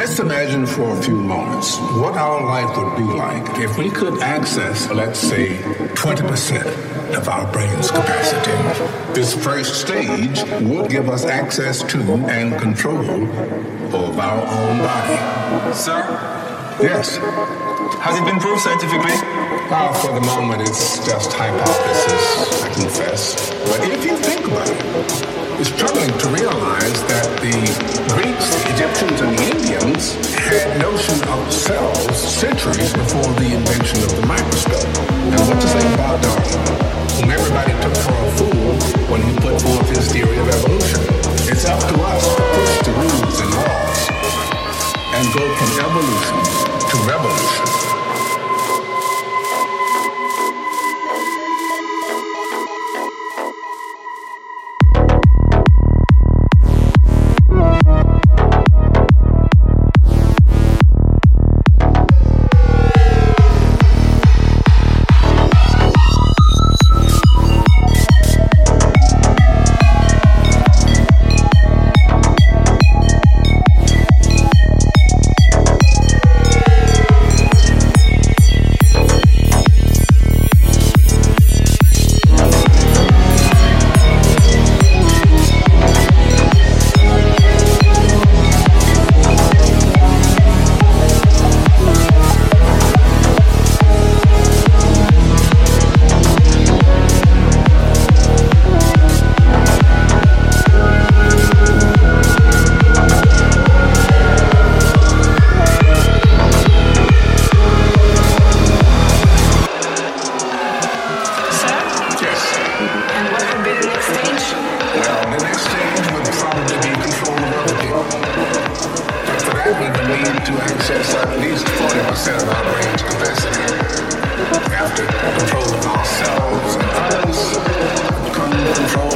let's imagine for a few moments what our life would be like if we could access, let's say, 20% of our brain's capacity. This first stage would give us access to and control of our own body. Sir? Yes. Has it been proved scientifically? Well, for the moment, it's just hypothesis, I confess. But if you think about it, it's troubling to realize that the Greeks, the Egyptians, and the Indians had notion of cells centuries before the invention of the microscope. And what to say about Darwin, whom everybody took for a fool when he put forth his theory of evolution? It's up to us to push the rules and laws and go from evolution at least 40% of our brain capacity. After controlling ourselves and others, come control